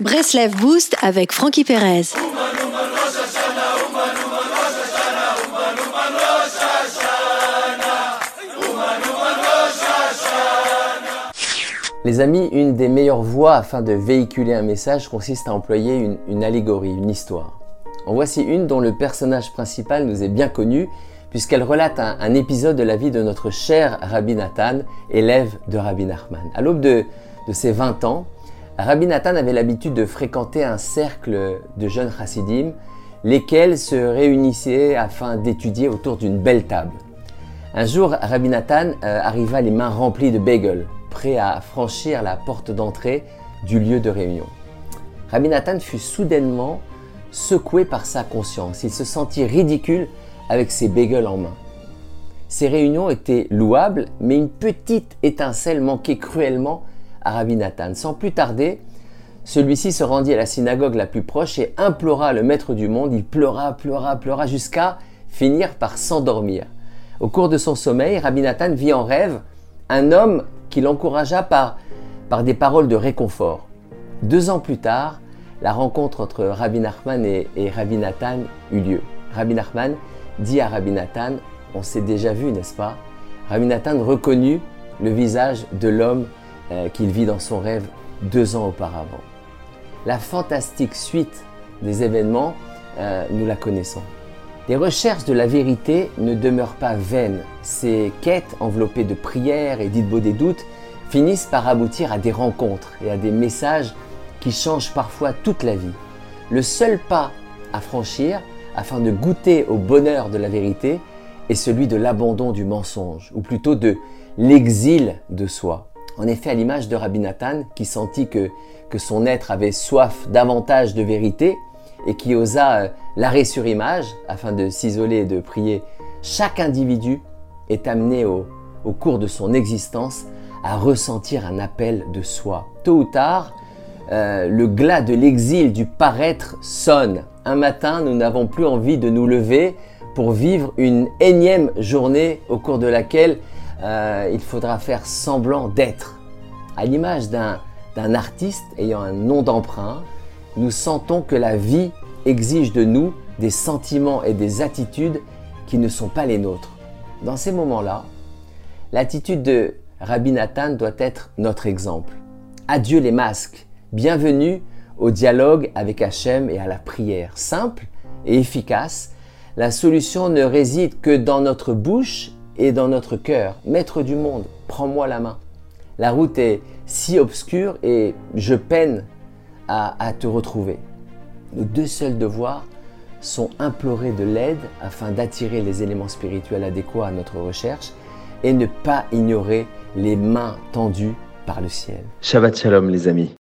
Breslev Boost avec Frankie Perez. Les amis, une des meilleures voies afin de véhiculer un message consiste à employer une, allégorie, une histoire. En voici une dont le personnage principal nous est bien connu puisqu'elle relate un, épisode de la vie de notre cher Rabbi Nathan, élève de Rabbi Nachman. À l'aube de, ses 20 ans, Rabbi Nathan avait l'habitude de fréquenter un cercle de jeunes chassidim, lesquels se réunissaient afin d'étudier autour d'une belle table. Un jour, Rabbi Nathan euh, arriva les mains remplies de bagels, prêt à franchir la porte d'entrée du lieu de réunion. Rabbi Nathan fut soudainement secoué par sa conscience. Il se sentit ridicule avec ses bagels en main. Ces réunions étaient louables, mais une petite étincelle manquait cruellement à Rabbi Nathan. Sans plus tarder, celui-ci se rendit à la synagogue la plus proche et implora le maître du monde. Il pleura, pleura, pleura jusqu'à finir par s'endormir. Au cours de son sommeil, Rabbi Nathan vit en rêve un homme qui l'encouragea par, par des paroles de réconfort. Deux ans plus tard, la rencontre entre Rabbi Nachman et, et Rabbi Nathan eut lieu. Rabbi Nachman dit à Rabbi Nathan, on s'est déjà vu, n'est-ce pas? Rabbi Nathan reconnut le visage de l'homme euh, qu'il vit dans son rêve deux ans auparavant. La fantastique suite des événements, euh, nous la connaissons. Les recherches de la vérité ne demeurent pas vaines. Ces quêtes enveloppées de prières et d'idbo des doutes finissent par aboutir à des rencontres et à des messages qui changent parfois toute la vie. Le seul pas à franchir, afin de goûter au bonheur de la vérité est celui de l'abandon du mensonge, ou plutôt de l'exil de soi. En effet, à l'image de Rabbi Nathan, qui sentit que, que son être avait soif davantage de vérité et qui osa euh, l'arrêt sur image afin de s'isoler et de prier, chaque individu est amené au, cours de son existence à ressentir un appel de soi. Tôt ou tard, euh, le glas de l'exil du paraître sonne. Un matin, nous n'avons plus envie de nous lever pour vivre une énième journée au cours de laquelle euh, il faudra faire semblant d'être. À l'image d'un artiste ayant un nom d'emprunt, nous sentons que la vie exige de nous des sentiments et des attitudes qui ne sont pas les nôtres. Dans ces moments-là, l'attitude de Rabbi Nathan doit être notre exemple. Adieu les masques, Bienvenue au dialogue avec Hachem et à la prière. Simple et efficace, la solution ne réside que dans notre bouche et dans notre cœur. Maître du monde, prends-moi la main. La route est si obscure et je peine à, te retrouver. Nos deux seuls devoirs sont implorer de l'aide afin d'attirer les éléments spirituels adéquats à notre recherche et ne pas ignorer les mains tendues par le ciel. Shabbat Shalom les amis.